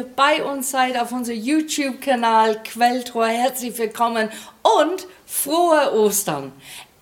Ihr bei uns seid auf unserem YouTube-Kanal Quelltor. Herzlich willkommen und frohe Ostern.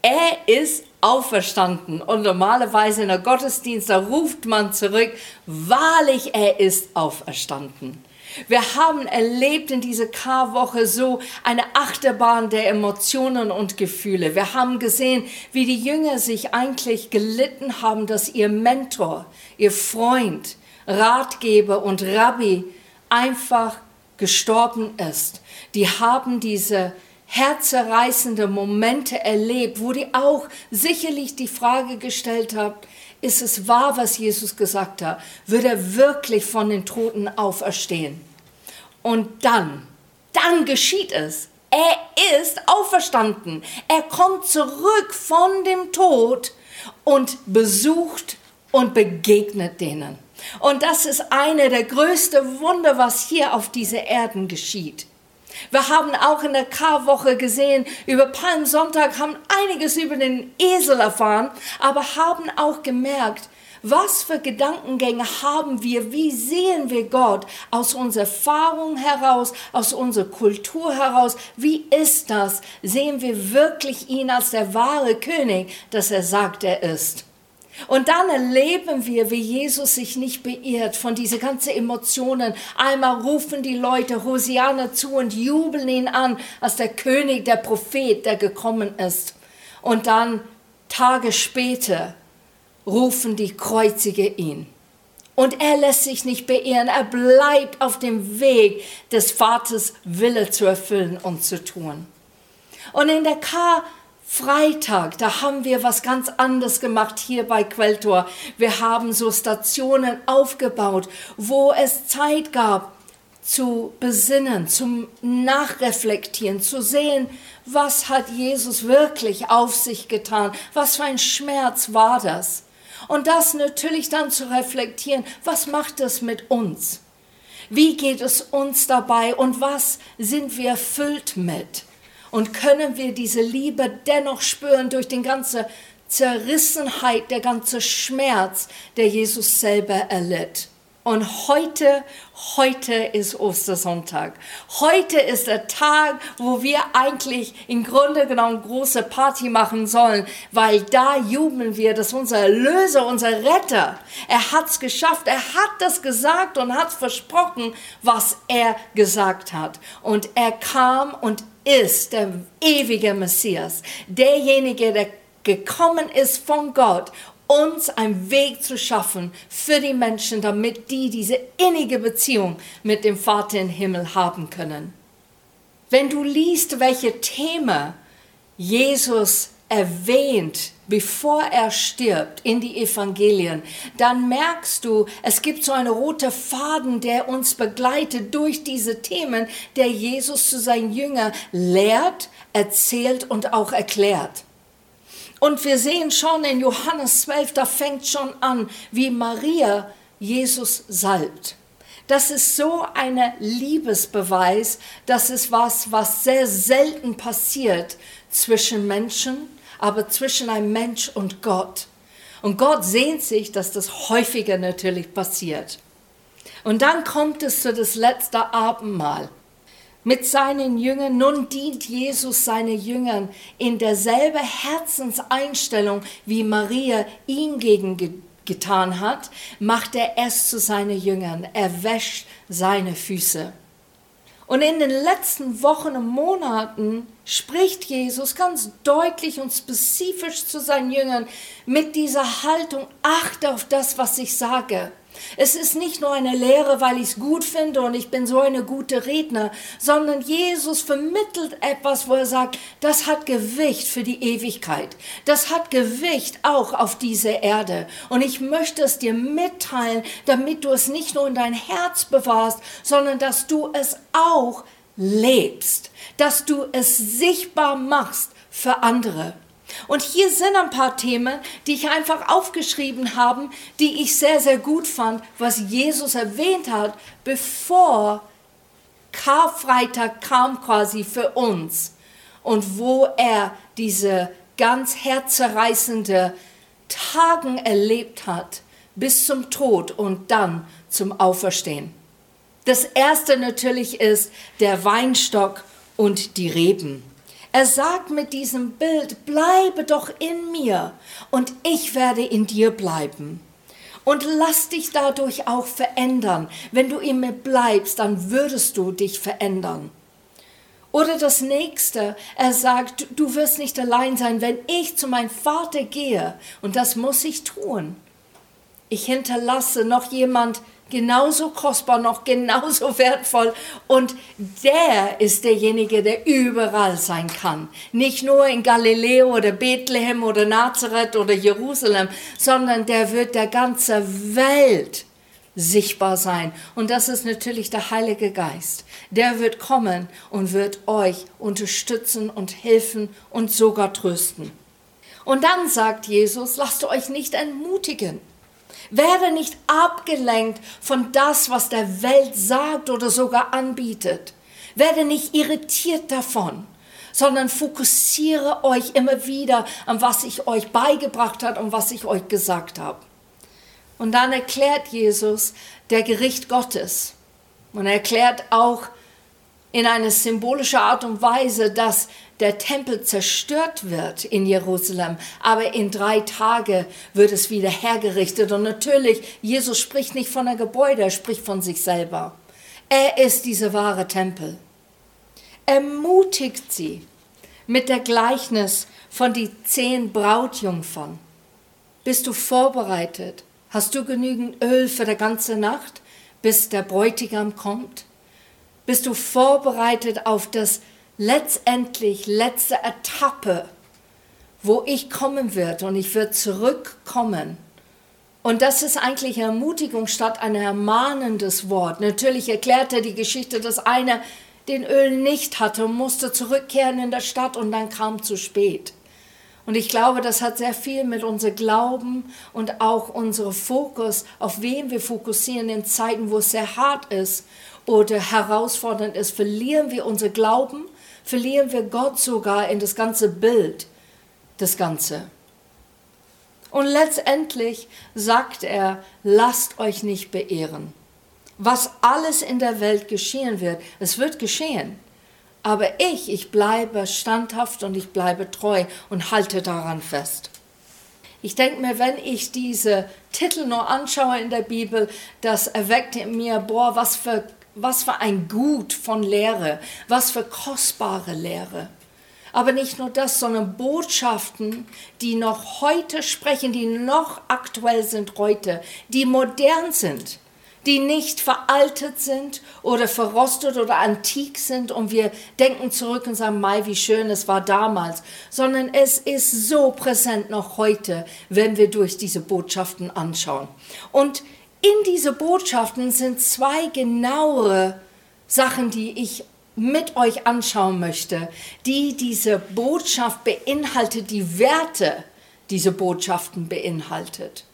Er ist auferstanden und normalerweise in der Gottesdienst, da ruft man zurück, wahrlich, er ist auferstanden. Wir haben erlebt in dieser Karwoche so eine Achterbahn der Emotionen und Gefühle. Wir haben gesehen, wie die Jünger sich eigentlich gelitten haben, dass ihr Mentor, ihr Freund, Ratgeber und Rabbi einfach gestorben ist. Die haben diese herzerreißende Momente erlebt, wo die auch sicherlich die Frage gestellt haben, ist es wahr, was Jesus gesagt hat? Wird er wirklich von den Toten auferstehen? Und dann, dann geschieht es. Er ist auferstanden. Er kommt zurück von dem Tod und besucht und begegnet denen. Und das ist eine der größten Wunder, was hier auf dieser Erden geschieht. Wir haben auch in der Karwoche gesehen, über Palmsonntag haben einiges über den Esel erfahren, aber haben auch gemerkt, was für Gedankengänge haben wir? Wie sehen wir Gott aus unserer Erfahrung heraus, aus unserer Kultur heraus? Wie ist das? Sehen wir wirklich ihn als der wahre König, dass er sagt, er ist? Und dann erleben wir, wie Jesus sich nicht beirrt von diesen ganzen Emotionen. Einmal rufen die Leute Hosiana zu und jubeln ihn an als der König, der Prophet, der gekommen ist. Und dann Tage später rufen die Kreuzige ihn. Und er lässt sich nicht beirren, er bleibt auf dem Weg des Vaters Wille zu erfüllen und zu tun. Und in der Karfreitag, da haben wir was ganz anderes gemacht hier bei Quelltor. Wir haben so Stationen aufgebaut, wo es Zeit gab, zu besinnen, zum Nachreflektieren, zu sehen, was hat Jesus wirklich auf sich getan, was für ein Schmerz war das. Und das natürlich dann zu reflektieren, was macht das mit uns? Wie geht es uns dabei und was sind wir erfüllt mit? Und können wir diese Liebe dennoch spüren durch den ganzen Zerrissenheit, der ganze Schmerz, der Jesus selber erlitt? Und heute, heute ist Ostersonntag. Heute ist der Tag, wo wir eigentlich im Grunde genommen große Party machen sollen, weil da jubeln wir, dass unser Erlöser, unser Retter, er hat's geschafft, er hat das gesagt und hat versprochen, was er gesagt hat. Und er kam und ist der ewige Messias, derjenige, der gekommen ist von Gott, uns einen Weg zu schaffen für die Menschen, damit die diese innige Beziehung mit dem Vater im Himmel haben können. Wenn du liest, welche Themen Jesus erwähnt, bevor er stirbt in die Evangelien, dann merkst du, es gibt so einen roten Faden, der uns begleitet durch diese Themen, der Jesus zu seinen Jüngern lehrt, erzählt und auch erklärt. Und wir sehen schon in Johannes 12, da fängt schon an, wie Maria Jesus salbt. Das ist so ein Liebesbeweis, das ist was, was sehr selten passiert zwischen Menschen, aber zwischen einem Mensch und Gott. Und Gott sehnt sich, dass das häufiger natürlich passiert. Und dann kommt es zu das letzte Abendmahl mit seinen Jüngern. Nun dient Jesus seinen Jüngern in derselben Herzenseinstellung, wie Maria ihm gegen getan hat, macht er es zu seinen Jüngern. Er wäscht seine Füße. Und in den letzten Wochen und Monaten spricht Jesus ganz deutlich und spezifisch zu seinen Jüngern mit dieser Haltung, achte auf das, was ich sage. Es ist nicht nur eine Lehre, weil ich es gut finde und ich bin so eine gute Redner, sondern Jesus vermittelt etwas, wo er sagt, das hat Gewicht für die Ewigkeit. Das hat Gewicht auch auf dieser Erde. Und ich möchte es dir mitteilen, damit du es nicht nur in dein Herz bewahrst, sondern dass du es auch lebst, dass du es sichtbar machst für andere. Und hier sind ein paar Themen, die ich einfach aufgeschrieben habe, die ich sehr, sehr gut fand, was Jesus erwähnt hat, bevor Karfreitag kam quasi für uns und wo er diese ganz herzerreißende Tagen erlebt hat bis zum Tod und dann zum Auferstehen. Das erste natürlich ist der Weinstock und die Reben. Er sagt mit diesem Bild, bleibe doch in mir und ich werde in dir bleiben. Und lass dich dadurch auch verändern. Wenn du in mir bleibst, dann würdest du dich verändern. Oder das nächste, er sagt, du wirst nicht allein sein, wenn ich zu meinem Vater gehe. Und das muss ich tun. Ich hinterlasse noch jemand, genauso kostbar, noch genauso wertvoll. Und der ist derjenige, der überall sein kann. Nicht nur in Galiläa oder Bethlehem oder Nazareth oder Jerusalem, sondern der wird der ganze Welt sichtbar sein. Und das ist natürlich der Heilige Geist. Der wird kommen und wird euch unterstützen und helfen und sogar trösten. Und dann sagt Jesus, lasst euch nicht entmutigen. Werde nicht abgelenkt von das, was der Welt sagt oder sogar anbietet. Werde nicht irritiert davon, sondern fokussiere euch immer wieder an was ich euch beigebracht habe und was ich euch gesagt habe. Und dann erklärt Jesus der Gericht Gottes. Und er erklärt auch in einer symbolischen Art und Weise, dass der Tempel zerstört wird in Jerusalem, aber in drei Tagen wird es wieder hergerichtet. Und natürlich, Jesus spricht nicht von einem Gebäude, er spricht von sich selber. Er ist dieser wahre Tempel. Ermutigt sie mit der Gleichnis von die zehn Brautjungfern. Bist du vorbereitet? Hast du genügend Öl für die ganze Nacht, bis der Bräutigam kommt? Bist du vorbereitet auf das letztendlich letzte Etappe, wo ich kommen werde und ich werde zurückkommen. Und das ist eigentlich Ermutigung statt ein ermahnendes Wort. Natürlich erklärt er die Geschichte, dass einer den Öl nicht hatte und musste zurückkehren in der Stadt und dann kam zu spät. Und ich glaube, das hat sehr viel mit unserem Glauben und auch unserem Fokus, auf wen wir fokussieren in Zeiten, wo es sehr hart ist oder herausfordernd ist. Verlieren wir unser Glauben verlieren wir Gott sogar in das ganze Bild, das Ganze. Und letztendlich sagt er, lasst euch nicht beehren. Was alles in der Welt geschehen wird, es wird geschehen. Aber ich, ich bleibe standhaft und ich bleibe treu und halte daran fest. Ich denke mir, wenn ich diese Titel nur anschaue in der Bibel, das erweckt in mir, boah, was für was für ein Gut von Lehre, was für kostbare Lehre. Aber nicht nur das, sondern Botschaften, die noch heute sprechen, die noch aktuell sind heute, die modern sind, die nicht veraltet sind oder verrostet oder antik sind und wir denken zurück und sagen, Mai, wie schön es war damals, sondern es ist so präsent noch heute, wenn wir durch diese Botschaften anschauen. Und in diese Botschaften sind zwei genauere Sachen, die ich mit euch anschauen möchte, die diese Botschaft beinhaltet, die Werte diese Botschaften beinhaltet.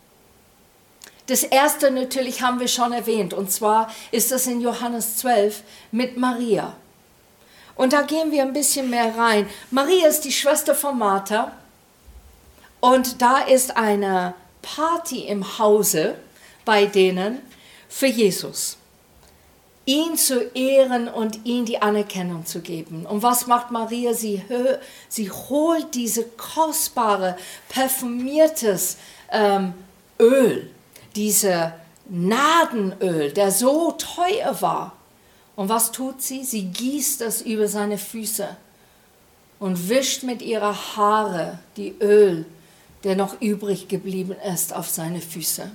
Das erste natürlich haben wir schon erwähnt, und zwar ist das in Johannes 12 mit Maria. Und da gehen wir ein bisschen mehr rein. Maria ist die Schwester von Martha und da ist eine Party im Hause bei denen für Jesus. Ihn zu ehren und ihm die Anerkennung zu geben. Und was macht Maria? Sie, sie holt diese kostbare, parfümiertes ähm, Öl, diese Nadenöl, der so teuer war. Und was tut sie? Sie gießt es über seine Füße und wischt mit ihrer Haare die Öl, der noch übrig geblieben ist, auf seine Füße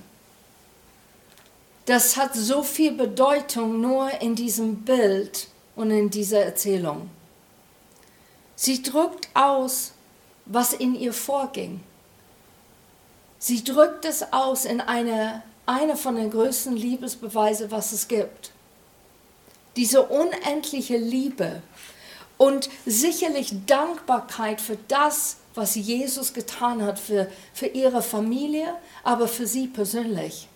das hat so viel Bedeutung nur in diesem Bild und in dieser Erzählung. Sie drückt aus, was in ihr vorging. Sie drückt es aus in eine, eine von den größten Liebesbeweise, was es gibt. Diese unendliche Liebe und sicherlich Dankbarkeit für das, was Jesus getan hat für, für ihre Familie, aber für sie persönlich.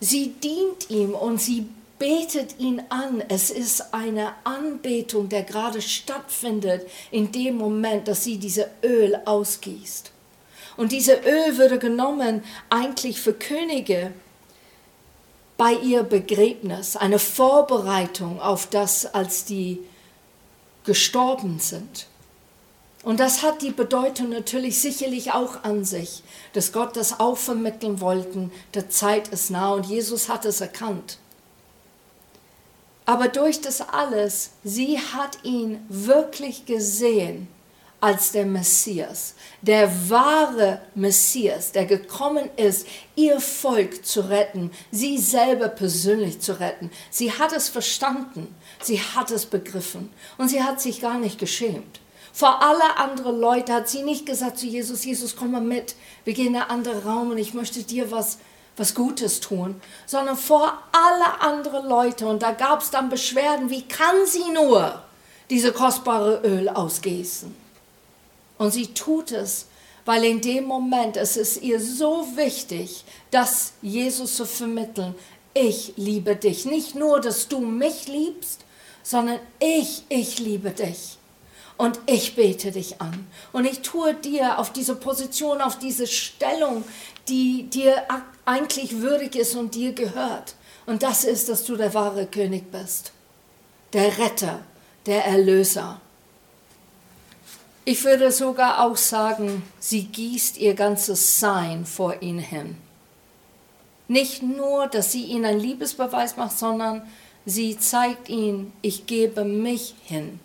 Sie dient ihm und sie betet ihn an. Es ist eine Anbetung, der gerade stattfindet in dem Moment, dass sie diese Öl ausgießt. Und diese Öl würde genommen eigentlich für Könige, bei ihr Begräbnis, eine Vorbereitung auf das, als die gestorben sind. Und das hat die Bedeutung natürlich sicherlich auch an sich, dass Gott das auch vermitteln wollte. Der Zeit ist nah und Jesus hat es erkannt. Aber durch das alles, sie hat ihn wirklich gesehen als der Messias, der wahre Messias, der gekommen ist, ihr Volk zu retten, sie selber persönlich zu retten. Sie hat es verstanden, sie hat es begriffen und sie hat sich gar nicht geschämt. Vor alle anderen Leute hat sie nicht gesagt zu Jesus, Jesus, komm mal mit, wir gehen in einen anderen Raum und ich möchte dir was was Gutes tun, sondern vor alle anderen Leute. Und da gab es dann Beschwerden, wie kann sie nur diese kostbare Öl ausgießen? Und sie tut es, weil in dem Moment es ist ihr so wichtig, dass Jesus zu vermitteln, ich liebe dich. Nicht nur, dass du mich liebst, sondern ich, ich liebe dich. Und ich bete dich an. Und ich tue dir auf diese Position, auf diese Stellung, die dir eigentlich würdig ist und dir gehört. Und das ist, dass du der wahre König bist, der Retter, der Erlöser. Ich würde sogar auch sagen, sie gießt ihr ganzes Sein vor ihn hin. Nicht nur, dass sie ihn einen Liebesbeweis macht, sondern sie zeigt ihn, ich gebe mich hin.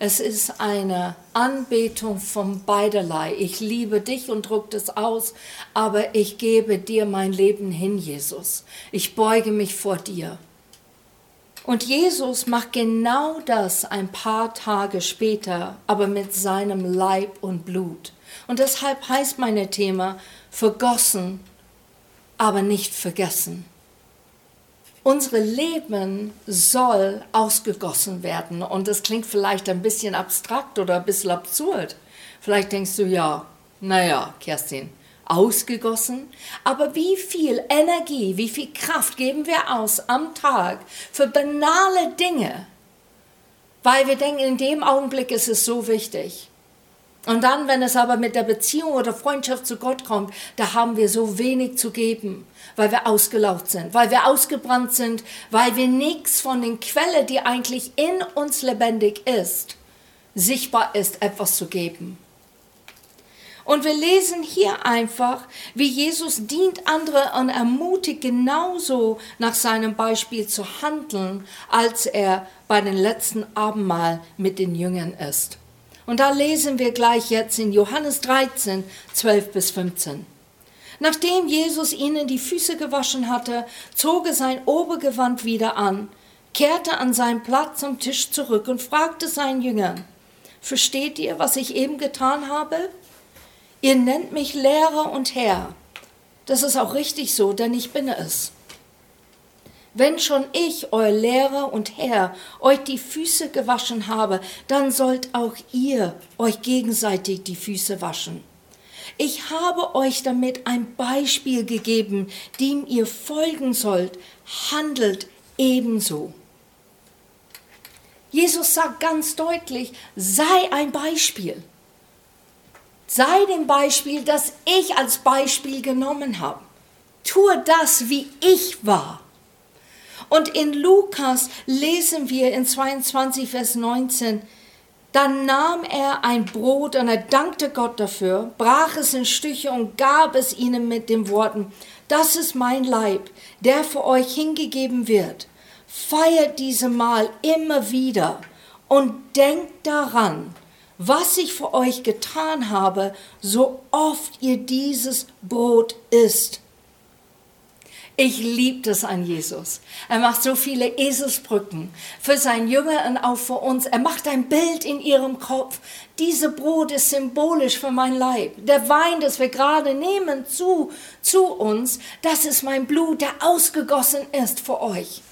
Es ist eine Anbetung von beiderlei. Ich liebe dich und druck es aus, aber ich gebe dir mein Leben hin, Jesus. Ich beuge mich vor dir. Und Jesus macht genau das ein paar Tage später, aber mit seinem Leib und Blut. Und deshalb heißt mein Thema vergossen, aber nicht vergessen. Unsere Leben soll ausgegossen werden. Und das klingt vielleicht ein bisschen abstrakt oder ein bisschen absurd. Vielleicht denkst du, ja, naja, Kerstin, ausgegossen. Aber wie viel Energie, wie viel Kraft geben wir aus am Tag für banale Dinge? Weil wir denken, in dem Augenblick ist es so wichtig. Und dann, wenn es aber mit der Beziehung oder Freundschaft zu Gott kommt, da haben wir so wenig zu geben, weil wir ausgelaucht sind, weil wir ausgebrannt sind, weil wir nichts von den Quellen, die eigentlich in uns lebendig ist, sichtbar ist, etwas zu geben. Und wir lesen hier einfach, wie Jesus dient andere und ermutigt genauso nach seinem Beispiel zu handeln, als er bei den letzten Abendmahl mit den Jüngern ist. Und da lesen wir gleich jetzt in Johannes 13, 12 bis 15. Nachdem Jesus ihnen die Füße gewaschen hatte, zog er sein Obergewand wieder an, kehrte an seinen Platz am Tisch zurück und fragte seinen Jüngern, Versteht ihr, was ich eben getan habe? Ihr nennt mich Lehrer und Herr. Das ist auch richtig so, denn ich bin es. Wenn schon ich, euer Lehrer und Herr, euch die Füße gewaschen habe, dann sollt auch ihr euch gegenseitig die Füße waschen. Ich habe euch damit ein Beispiel gegeben, dem ihr folgen sollt. Handelt ebenso. Jesus sagt ganz deutlich, sei ein Beispiel. Sei dem Beispiel, das ich als Beispiel genommen habe. Tue das, wie ich war. Und in Lukas lesen wir in 22, Vers 19, dann nahm er ein Brot und er dankte Gott dafür, brach es in Stücke und gab es ihnen mit den Worten, das ist mein Leib, der für euch hingegeben wird. Feiert diese Mahl immer wieder und denkt daran, was ich für euch getan habe, so oft ihr dieses Brot isst. Ich liebe das an Jesus. Er macht so viele Eselsbrücken für seinen Jünger und auch für uns. Er macht ein Bild in ihrem Kopf. Diese Brot ist symbolisch für mein Leib. Der Wein, das wir gerade nehmen zu, zu uns, das ist mein Blut, der ausgegossen ist für euch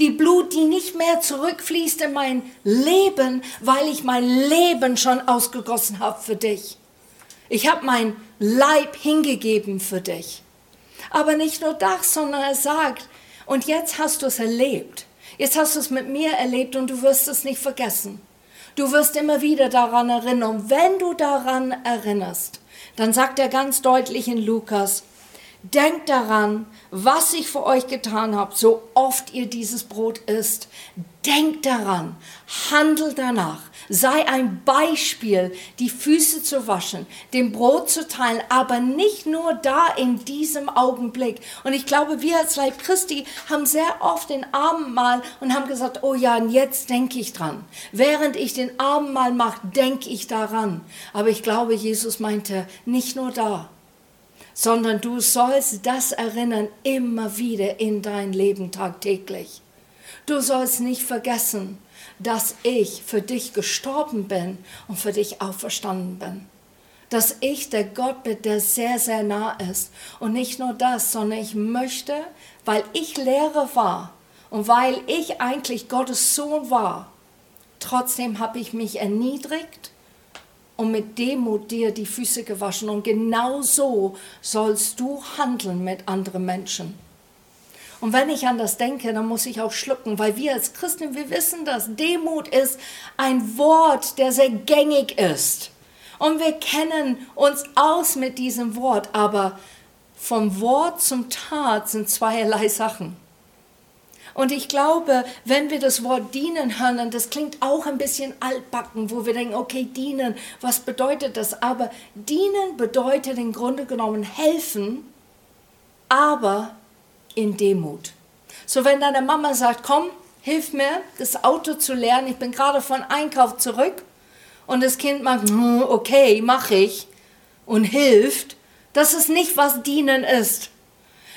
die Blut, die nicht mehr zurückfließt in mein Leben, weil ich mein Leben schon ausgegossen habe für dich. Ich habe mein Leib hingegeben für dich. Aber nicht nur das, sondern er sagt, und jetzt hast du es erlebt. Jetzt hast du es mit mir erlebt und du wirst es nicht vergessen. Du wirst immer wieder daran erinnern. Und wenn du daran erinnerst, dann sagt er ganz deutlich in Lukas, Denkt daran, was ich für euch getan habe, so oft ihr dieses Brot isst. Denkt daran, handelt danach, sei ein Beispiel, die Füße zu waschen, dem Brot zu teilen, aber nicht nur da in diesem Augenblick. Und ich glaube, wir als Leib Christi haben sehr oft den Abendmahl und haben gesagt, oh ja, jetzt denke ich dran. Während ich den Abendmahl mache, denke ich daran. Aber ich glaube, Jesus meinte, nicht nur da, sondern du sollst das erinnern immer wieder in dein Leben tagtäglich. Du sollst nicht vergessen, dass ich für dich gestorben bin und für dich auferstanden bin. Dass ich der Gott bin, der sehr, sehr nah ist. Und nicht nur das, sondern ich möchte, weil ich Lehrer war und weil ich eigentlich Gottes Sohn war, trotzdem habe ich mich erniedrigt und mit Demut dir die Füße gewaschen. Und genau so sollst du handeln mit anderen Menschen. Und wenn ich an das denke, dann muss ich auch schlucken, weil wir als Christen, wir wissen dass Demut ist ein Wort, der sehr gängig ist. Und wir kennen uns aus mit diesem Wort, aber vom Wort zum Tat sind zweierlei Sachen. Und ich glaube, wenn wir das Wort dienen hören, das klingt auch ein bisschen altbacken, wo wir denken, okay, dienen, was bedeutet das? Aber dienen bedeutet im Grunde genommen helfen, aber in Demut. So wenn deine Mama sagt, komm, hilf mir, das Auto zu lernen, ich bin gerade von Einkauf zurück und das Kind macht, hm, okay, mache ich und hilft, das ist nicht, was dienen ist.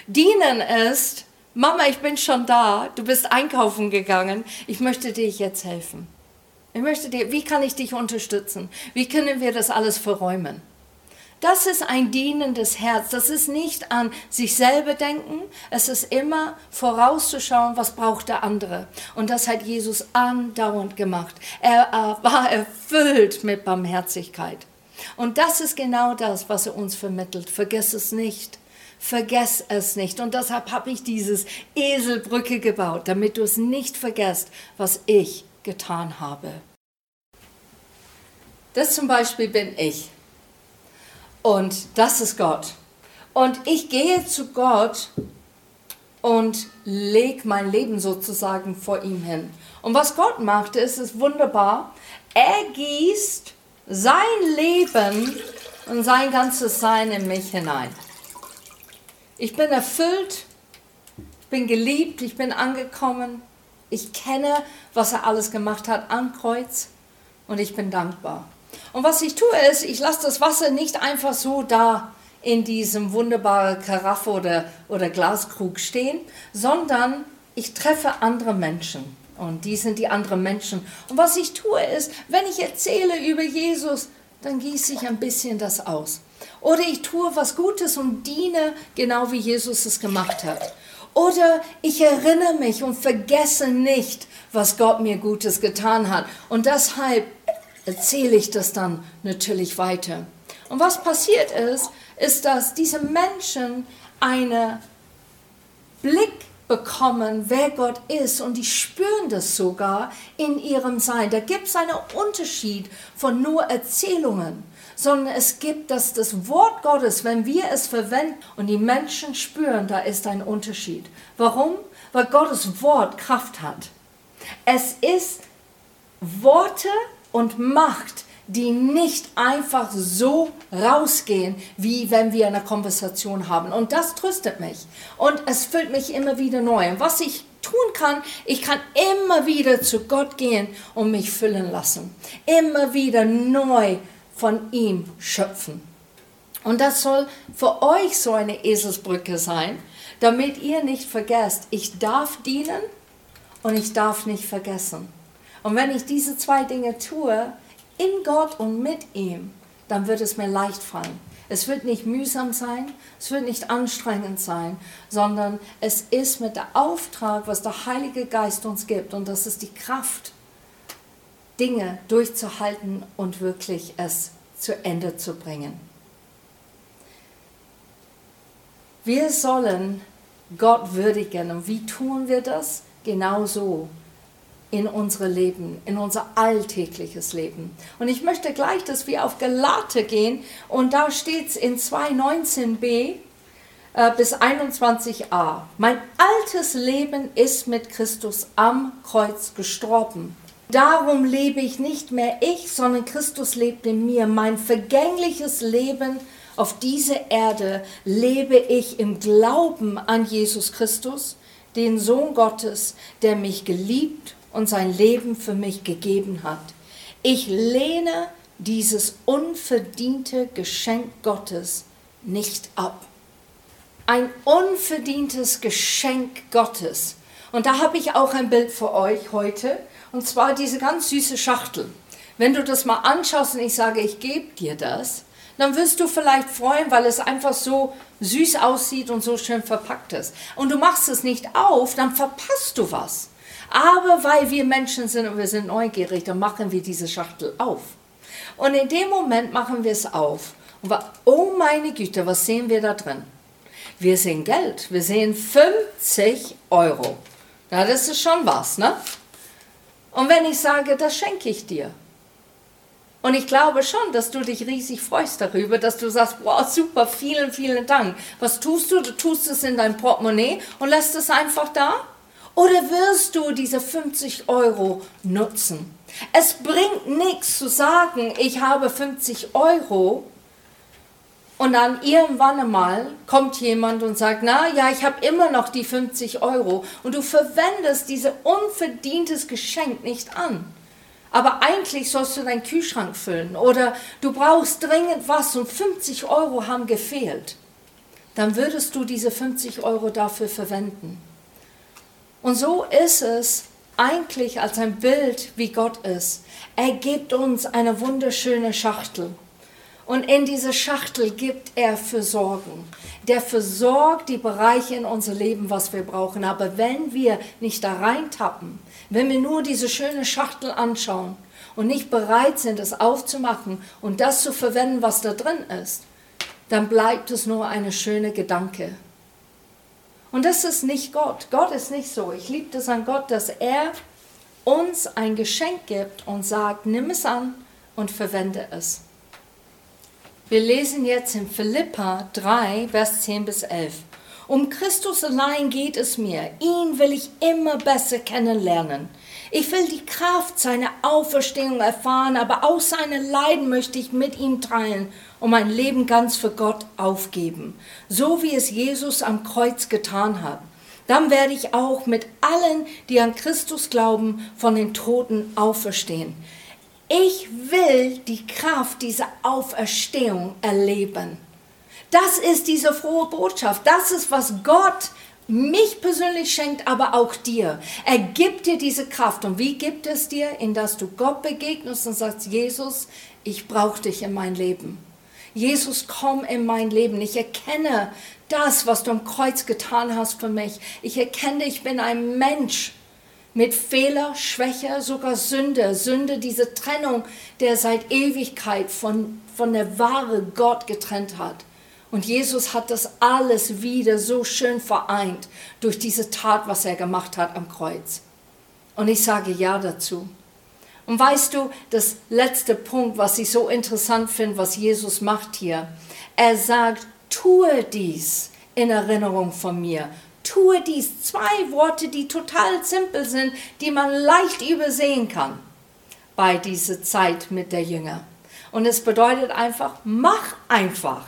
Dienen ist, Mama, ich bin schon da, du bist einkaufen gegangen, ich möchte dir jetzt helfen. Ich möchte dir, wie kann ich dich unterstützen? Wie können wir das alles verräumen? Das ist ein dienendes Herz. Das ist nicht an sich selber denken. Es ist immer vorauszuschauen, was braucht der andere. Und das hat Jesus andauernd gemacht. Er war erfüllt mit Barmherzigkeit. Und das ist genau das, was er uns vermittelt. Vergiss es nicht. Vergess es nicht. Und deshalb habe ich dieses Eselbrücke gebaut, damit du es nicht vergisst, was ich getan habe. Das zum Beispiel bin ich. Und das ist Gott. Und ich gehe zu Gott und lege mein Leben sozusagen vor ihm hin. Und was Gott macht, ist es wunderbar. Er gießt sein Leben und sein ganzes Sein in mich hinein. Ich bin erfüllt, ich bin geliebt, ich bin angekommen. Ich kenne, was er alles gemacht hat am Kreuz und ich bin dankbar. Und was ich tue ist, ich lasse das Wasser nicht einfach so da in diesem wunderbaren Karaffe oder, oder Glaskrug stehen, sondern ich treffe andere Menschen. Und die sind die anderen Menschen. Und was ich tue ist, wenn ich erzähle über Jesus, dann gieße ich ein bisschen das aus. Oder ich tue was Gutes und diene, genau wie Jesus es gemacht hat. Oder ich erinnere mich und vergesse nicht, was Gott mir Gutes getan hat. Und deshalb erzähle ich das dann natürlich weiter. Und was passiert ist, ist, dass diese Menschen einen Blick bekommen, wer Gott ist und die spüren das sogar in ihrem Sein. Da gibt es einen Unterschied von nur Erzählungen, sondern es gibt das, das Wort Gottes, wenn wir es verwenden und die Menschen spüren, da ist ein Unterschied. Warum? Weil Gottes Wort Kraft hat. Es ist Worte und Macht, die nicht einfach so rausgehen, wie wenn wir eine Konversation haben. Und das tröstet mich. Und es füllt mich immer wieder neu. Und was ich tun kann, ich kann immer wieder zu Gott gehen und mich füllen lassen. Immer wieder neu von ihm schöpfen. Und das soll für euch so eine Eselsbrücke sein, damit ihr nicht vergesst, ich darf dienen und ich darf nicht vergessen. Und wenn ich diese zwei Dinge tue, in Gott und mit ihm, dann wird es mir leicht fallen. Es wird nicht mühsam sein, es wird nicht anstrengend sein, sondern es ist mit der Auftrag, was der Heilige Geist uns gibt, und das ist die Kraft, Dinge durchzuhalten und wirklich es zu Ende zu bringen. Wir sollen Gott würdigen. Und wie tun wir das? Genau so in unser Leben, in unser alltägliches Leben. Und ich möchte gleich, dass wir auf Galate gehen und da steht es in 2.19b, äh, bis 21a. Mein altes Leben ist mit Christus am Kreuz gestorben. Darum lebe ich nicht mehr ich, sondern Christus lebt in mir. Mein vergängliches Leben auf dieser Erde lebe ich im Glauben an Jesus Christus, den Sohn Gottes, der mich geliebt und sein Leben für mich gegeben hat. Ich lehne dieses unverdiente Geschenk Gottes nicht ab. Ein unverdientes Geschenk Gottes. Und da habe ich auch ein Bild für euch heute, und zwar diese ganz süße Schachtel. Wenn du das mal anschaust und ich sage, ich gebe dir das, dann wirst du vielleicht freuen, weil es einfach so süß aussieht und so schön verpackt ist. Und du machst es nicht auf, dann verpasst du was. Aber weil wir Menschen sind und wir sind neugierig, dann machen wir diese Schachtel auf. Und in dem Moment machen wir es auf. Und wir, oh meine Güte, was sehen wir da drin? Wir sehen Geld. Wir sehen 50 Euro. Ja, das ist schon was, ne? Und wenn ich sage, das schenke ich dir. Und ich glaube schon, dass du dich riesig freust darüber, dass du sagst, wow, super, vielen, vielen Dank. Was tust du? Du tust es in dein Portemonnaie und lässt es einfach da? Oder wirst du diese 50 Euro nutzen? Es bringt nichts zu sagen, ich habe 50 Euro und dann irgendwann einmal kommt jemand und sagt, na ja, ich habe immer noch die 50 Euro und du verwendest dieses unverdientes Geschenk nicht an. Aber eigentlich sollst du deinen Kühlschrank füllen oder du brauchst dringend was und 50 Euro haben gefehlt. Dann würdest du diese 50 Euro dafür verwenden. Und so ist es eigentlich als ein Bild, wie Gott ist. Er gibt uns eine wunderschöne Schachtel. Und in diese Schachtel gibt er Versorgung. Der versorgt die Bereiche in unser Leben, was wir brauchen. Aber wenn wir nicht da reintappen, wenn wir nur diese schöne Schachtel anschauen und nicht bereit sind, es aufzumachen und das zu verwenden, was da drin ist, dann bleibt es nur eine schöne Gedanke. Und das ist nicht Gott. Gott ist nicht so. Ich liebe das an Gott, dass er uns ein Geschenk gibt und sagt, nimm es an und verwende es. Wir lesen jetzt in Philippa 3, Vers 10 bis 11. Um Christus allein geht es mir. Ihn will ich immer besser kennenlernen. Ich will die Kraft seiner Auferstehung erfahren, aber auch seine Leiden möchte ich mit ihm teilen und mein Leben ganz für Gott aufgeben, so wie es Jesus am Kreuz getan hat. Dann werde ich auch mit allen, die an Christus glauben, von den Toten auferstehen. Ich will die Kraft dieser Auferstehung erleben. Das ist diese frohe Botschaft. Das ist, was Gott mich persönlich schenkt, aber auch dir. Er gibt dir diese Kraft. Und wie gibt es dir? In dass du Gott begegnest und sagst, Jesus, ich brauche dich in mein Leben. Jesus, komm in mein Leben. Ich erkenne das, was du am Kreuz getan hast für mich. Ich erkenne, ich bin ein Mensch mit Fehler, Schwäche, sogar Sünde. Sünde, diese Trennung, der seit Ewigkeit von, von der wahre Gott getrennt hat. Und Jesus hat das alles wieder so schön vereint durch diese Tat, was er gemacht hat am Kreuz. Und ich sage ja dazu. Und weißt du, das letzte Punkt, was ich so interessant finde, was Jesus macht hier, er sagt, tue dies in Erinnerung von mir. Tue dies. Zwei Worte, die total simpel sind, die man leicht übersehen kann bei dieser Zeit mit der Jünger. Und es bedeutet einfach, mach einfach.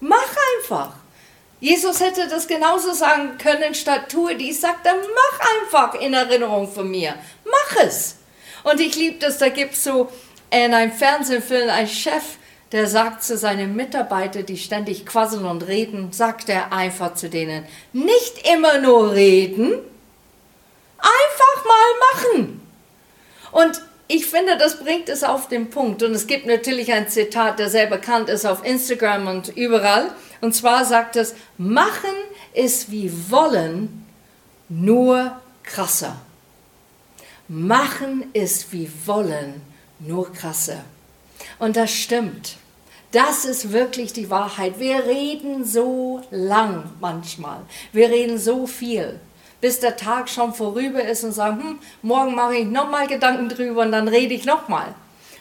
Mach einfach. Jesus hätte das genauso sagen können, statt tue dies, sagt er, mach einfach in Erinnerung von mir. Mach es. Und ich liebe das, da gibt es so in einem Fernsehfilm einen Chef, der sagt zu seinen Mitarbeitern, die ständig quasseln und reden, sagt er einfach zu denen, nicht immer nur reden, einfach mal machen. Und ich finde, das bringt es auf den Punkt. Und es gibt natürlich ein Zitat, der sehr bekannt ist auf Instagram und überall. Und zwar sagt es, machen ist wie wollen, nur krasser. Machen ist wie wollen, nur krasser. Und das stimmt. Das ist wirklich die Wahrheit. Wir reden so lang manchmal. Wir reden so viel, bis der Tag schon vorüber ist und sagen, hm, morgen mache ich nochmal Gedanken drüber und dann rede ich nochmal.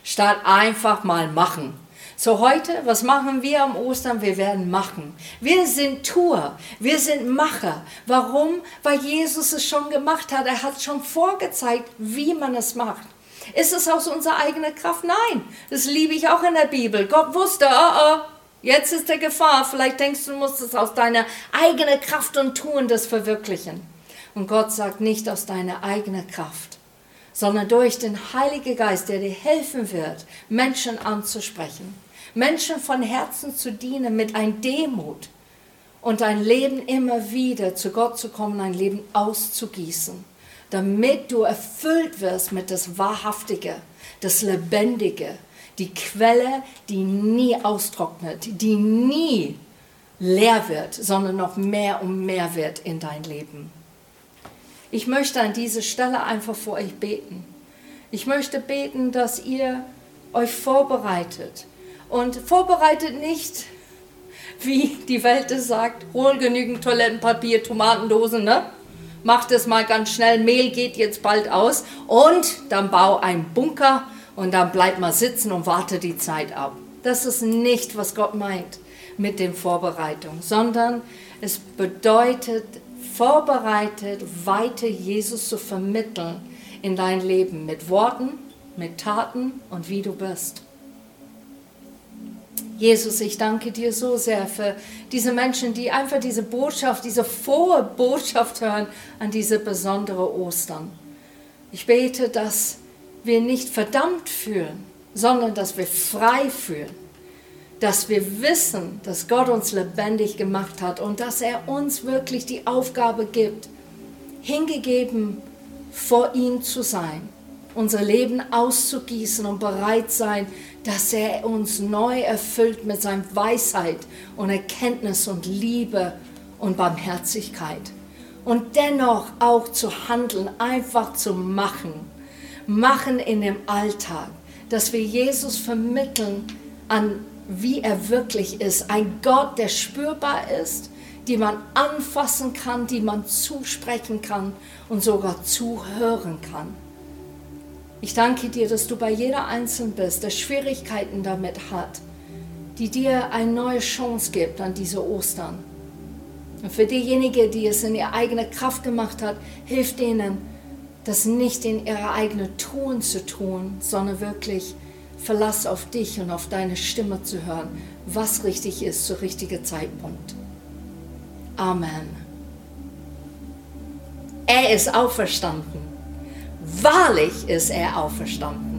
Statt einfach mal machen. So heute, was machen wir am Ostern? Wir werden machen. Wir sind Tour, wir sind Macher. Warum? Weil Jesus es schon gemacht hat. Er hat schon vorgezeigt, wie man es macht. Ist es aus unserer eigenen Kraft? Nein, das liebe ich auch in der Bibel. Gott wusste, oh oh, jetzt ist der Gefahr. Vielleicht denkst du, du musst es aus deiner eigenen Kraft und Tun das verwirklichen. Und Gott sagt nicht aus deiner eigenen Kraft, sondern durch den Heiligen Geist, der dir helfen wird, Menschen anzusprechen, Menschen von Herzen zu dienen mit ein Demut und dein Leben immer wieder zu Gott zu kommen, ein Leben auszugießen damit du erfüllt wirst mit das Wahrhaftige, das Lebendige, die Quelle, die nie austrocknet, die nie leer wird, sondern noch mehr und mehr wird in dein Leben. Ich möchte an dieser Stelle einfach vor euch beten. Ich möchte beten, dass ihr euch vorbereitet. Und vorbereitet nicht, wie die Welt es sagt, hol genügend Toilettenpapier, Tomatendosen, ne? mach das mal ganz schnell, Mehl geht jetzt bald aus und dann bau einen Bunker und dann bleib mal sitzen und warte die Zeit ab. Das ist nicht, was Gott meint mit den Vorbereitungen, sondern es bedeutet, vorbereitet, weiter Jesus zu vermitteln in dein Leben mit Worten, mit Taten und wie du bist. Jesus, ich danke dir so sehr für diese Menschen, die einfach diese Botschaft, diese frohe Botschaft hören an diese besondere Ostern. Ich bete, dass wir nicht verdammt fühlen, sondern dass wir frei fühlen. Dass wir wissen, dass Gott uns lebendig gemacht hat und dass er uns wirklich die Aufgabe gibt, hingegeben vor ihm zu sein, unser Leben auszugießen und bereit sein, dass er uns neu erfüllt mit seiner Weisheit und Erkenntnis und Liebe und Barmherzigkeit. Und dennoch auch zu handeln, einfach zu machen. Machen in dem Alltag, dass wir Jesus vermitteln an wie er wirklich ist. Ein Gott, der spürbar ist, die man anfassen kann, die man zusprechen kann und sogar zuhören kann. Ich danke dir, dass du bei jeder Einzelnen bist, der Schwierigkeiten damit hat, die dir eine neue Chance gibt an diese Ostern. Und für diejenigen, die es in ihrer eigenen Kraft gemacht hat, hilft ihnen, das nicht in ihrer eigenen Tun zu tun, sondern wirklich Verlass auf dich und auf deine Stimme zu hören, was richtig ist zu richtigen Zeitpunkt. Amen. Er ist auferstanden. Wahrlich ist er auferstanden.